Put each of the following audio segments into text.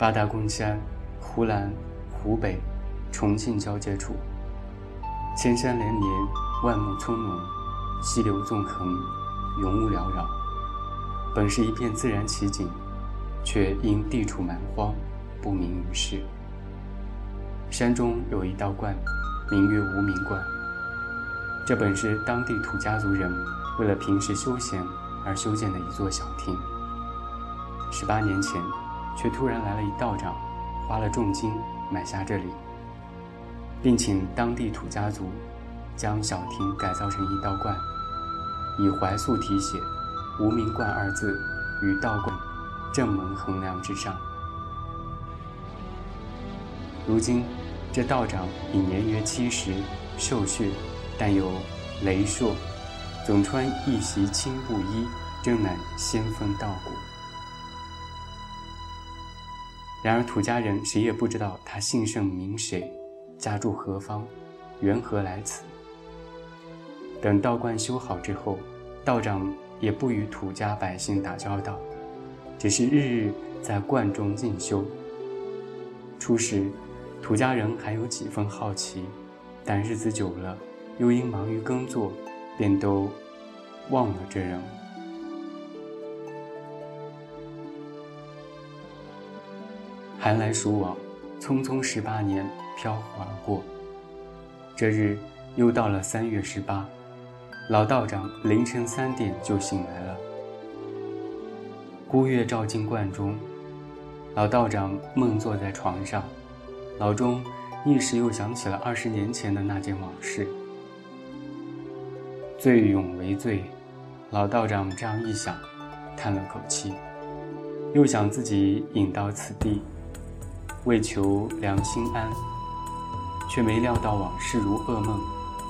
八大公山，湖南、湖北、重庆交界处，千山连绵，万木葱茏，溪流纵横，云雾缭绕。本是一片自然奇景，却因地处蛮荒，不名于世。山中有一道观，名曰无名观。这本是当地土家族人为了平时休闲而修建的一座小亭。十八年前，却突然来了一道长，花了重金买下这里，并请当地土家族将小亭改造成一道观，以怀素题写“无名观”二字于道观正门横梁之上。如今，这道长已年约七十，瘦削。但有雷硕，总穿一袭青布衣，真乃仙风道骨。然而土家人谁也不知道他姓甚名谁，家住何方，缘何来此。等道观修好之后，道长也不与土家百姓打交道，只是日日在观中进修。初时，土家人还有几分好奇，但日子久了。又因忙于耕作，便都忘了这人。寒来暑往，匆匆十八年飘忽而过。这日又到了三月十八，老道长凌晨三点就醒来了。孤月照进观中，老道长梦坐在床上，脑中一时又想起了二十年前的那件往事。醉永为醉，老道长这样一想，叹了口气，又想自己引到此地，为求良心安，却没料到往事如噩梦，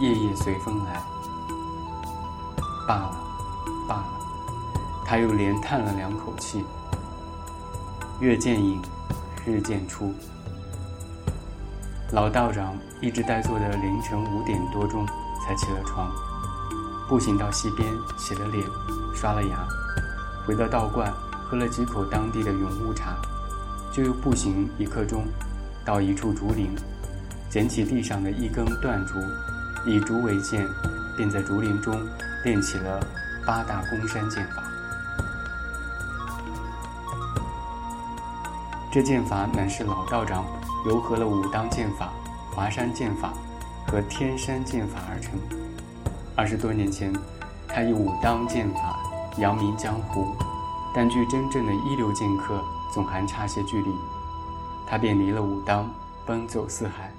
夜夜随风来。罢了，罢了，他又连叹了两口气。月渐隐，日渐出，老道长一直呆坐的凌晨五点多钟才起了床。步行到溪边，洗了脸，刷了牙，回到道观，喝了几口当地的云雾茶，就又步行一刻钟，到一处竹林，捡起地上的一根断竹，以竹为剑，便在竹林中练起了八大宫山剑法。这剑法乃是老道长糅合了武当剑法、华山剑法和天山剑法而成。二十多年前，他以武当剑法扬名江湖，但据真正的一流剑客总还差些距离。他便离了武当，奔走四海，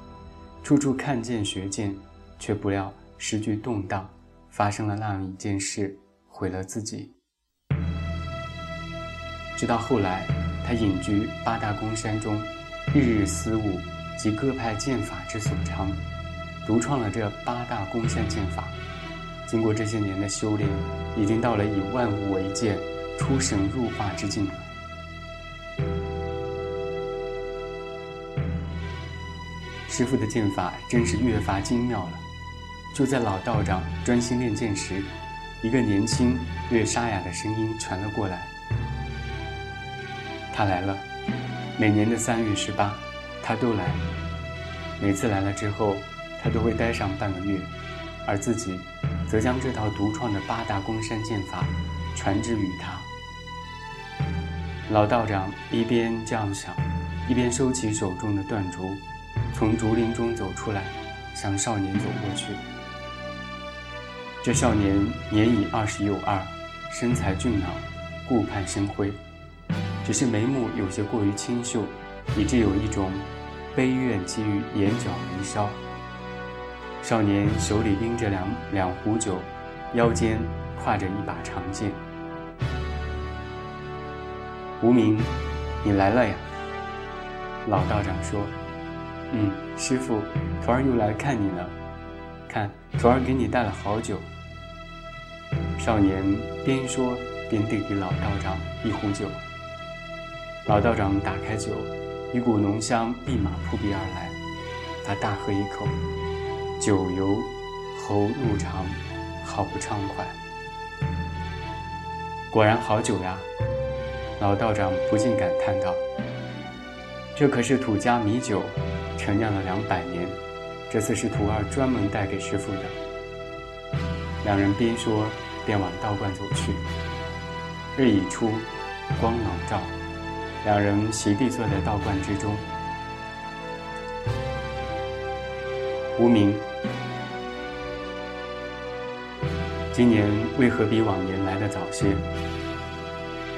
处处看剑学剑，却不料时局动荡，发生了那样一件事，毁了自己。直到后来，他隐居八大宫山中，日日思武及各派剑法之所长，独创了这八大宫山剑法。经过这些年的修炼，已经到了以万物为剑、出神入化之境师傅的剑法真是越发精妙了。就在老道长专心练剑时，一个年轻、略沙哑的声音传了过来：“他来了。每年的三月十八，他都来。每次来了之后，他都会待上半个月，而自己……”则将这套独创的八大宫山剑法传之于他。老道长一边这样想，一边收起手中的断竹，从竹林中走出来，向少年走过去。这少年年已二十有二，身材俊朗，顾盼生辉，只是眉目有些过于清秀，以致有一种悲怨积于眼角眉梢。少年手里拎着两两壶酒，腰间挎着一把长剑。无名，你来了呀！老道长说：“嗯，师傅，徒儿又来看你了。看，徒儿给你带了好酒。”少年边说边递给老道长一壶酒。老道长打开酒，一股浓香立马扑鼻而来，他大喝一口。酒由喉入肠，好不畅快。果然好酒呀！老道长不禁感叹道：“这可是土家米酒，陈酿了两百年，这次是徒儿专门带给师傅的。两人边说边往道观走去。日已出，光朗照，两人席地坐在道观之中。无名，今年为何比往年来的早些？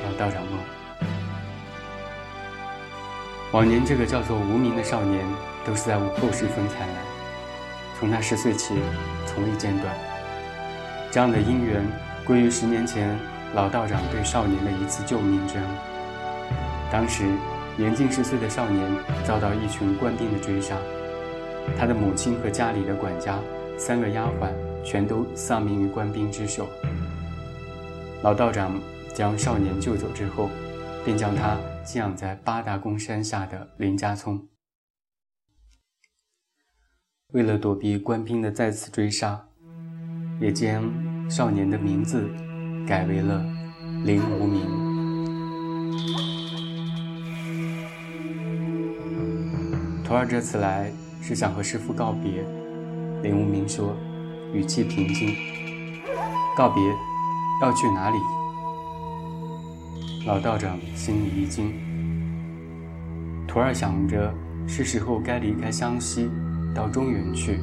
老道长问。往年这个叫做无名的少年，都是在午后时分才来，从他十岁起，从未间断。这样的因缘，归于十年前老道长对少年的一次救命之恩。当时年近十岁的少年遭到一群官兵的追杀，他的母亲和家里的管家、三个丫鬟全都丧命于官兵之手。老道长将少年救走之后，便将他。寄养在八达宫山下的林家聪，为了躲避官兵的再次追杀，也将少年的名字改为了林无名。徒儿这次来是想和师傅告别。林无名说，语气平静。告别，要去哪里？老道长心里一惊，徒儿想着是时候该离开湘西，到中原去，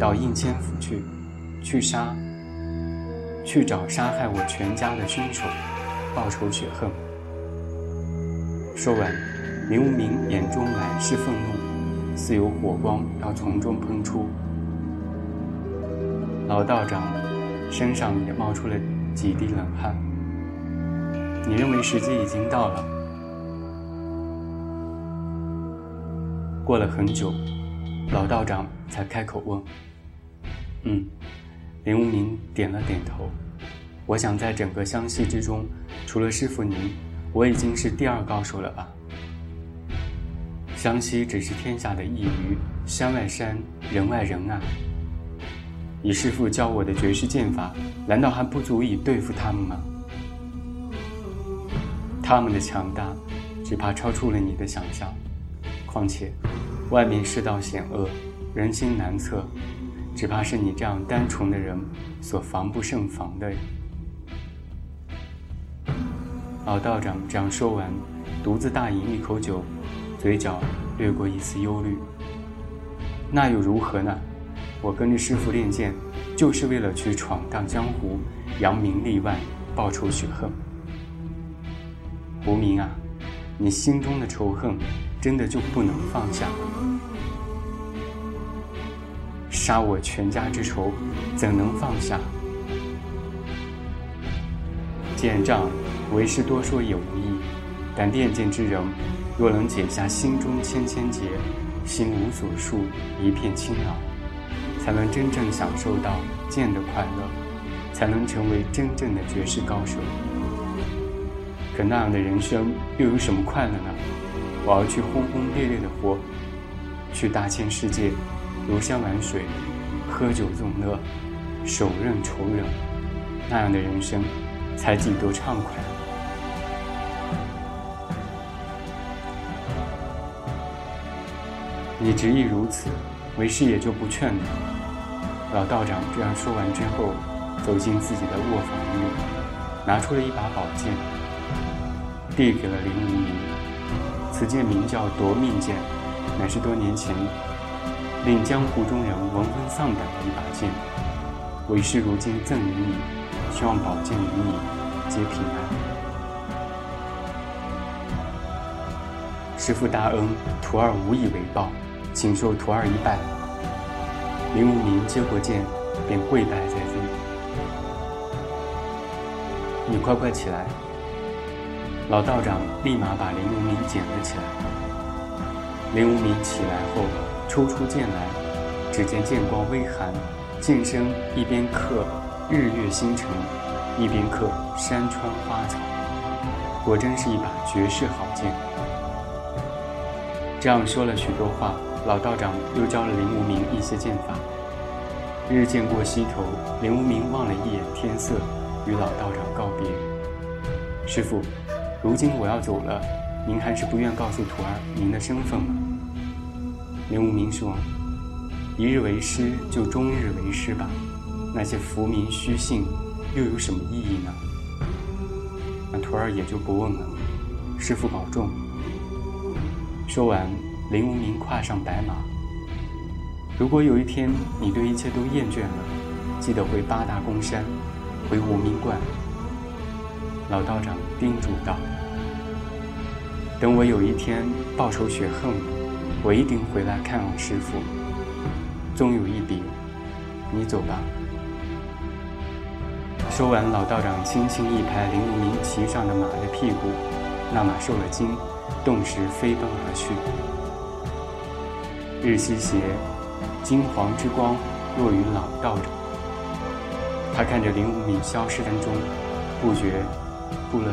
到应天府去，去杀，去找杀害我全家的凶手，报仇雪恨。说完，林无名眼中满是愤怒，似有火光要从中喷出。老道长身上也冒出了几滴冷汗。你认为时机已经到了？过了很久，老道长才开口问：“嗯。”林无名点了点头。我想在整个湘西之中，除了师傅您，我已经是第二高手了吧？湘西只是天下的一隅，山外山，人外人啊。以师傅教我的绝世剑法，难道还不足以对付他们吗？他们的强大，只怕超出了你的想象。况且，外面世道险恶，人心难测，只怕是你这样单纯的人所防不胜防的。老道长这样说完，独自大饮一口酒，嘴角掠过一丝忧虑。那又如何呢？我跟着师傅练剑，就是为了去闯荡江湖，扬名立万，报仇雪恨。无名啊，你心中的仇恨，真的就不能放下？杀我全家之仇，怎能放下？剑仗，为师多说也无益。但练剑之人，若能解下心中千千结，心无所束，一片清朗，才能真正享受到剑的快乐，才能成为真正的绝世高手。可那样的人生又有什么快乐呢？我要去轰轰烈烈的活，去大千世界，游山玩水，喝酒纵乐，手刃仇人，那样的人生才几多畅快。你执意如此，为师也就不劝你。老道长这样说完之后，走进自己的卧房里，拿出了一把宝剑。递给了林无名，此剑名叫夺命剑，乃是多年前令江湖中人闻风丧胆的一把剑。为师如今赠与你，希望宝剑与你皆平安。师父大恩，徒儿无以为报，请受徒儿一拜。林无名接过剑，便跪拜在地。你快快起来。老道长立马把林无名捡了起来。林无名起来后，抽出剑来，只见剑光微寒，剑身一边刻日月星辰，一边刻山川花草，果真是一把绝世好剑。这样说了许多话，老道长又教了林无名一些剑法。日渐过西头，林无名望了一眼天色，与老道长告别：“师傅。”如今我要走了，您还是不愿告诉徒儿您的身份吗？”林无名说：“一日为师，就终日为师吧。那些浮名虚姓，又有什么意义呢？”那徒儿也就不问了。师傅保重。说完，林无名跨上白马。如果有一天你对一切都厌倦了，记得回八大公山，回无名观。老道长叮嘱道：“等我有一天报仇雪恨了，我一定回来看望师傅。终有一别，你走吧。”说完，老道长轻轻一拍林无名骑上的马的屁股，那马受了惊，顿时飞奔而去。日西斜。金黄之光落于老道长，他看着林无名消失当中，不觉不了。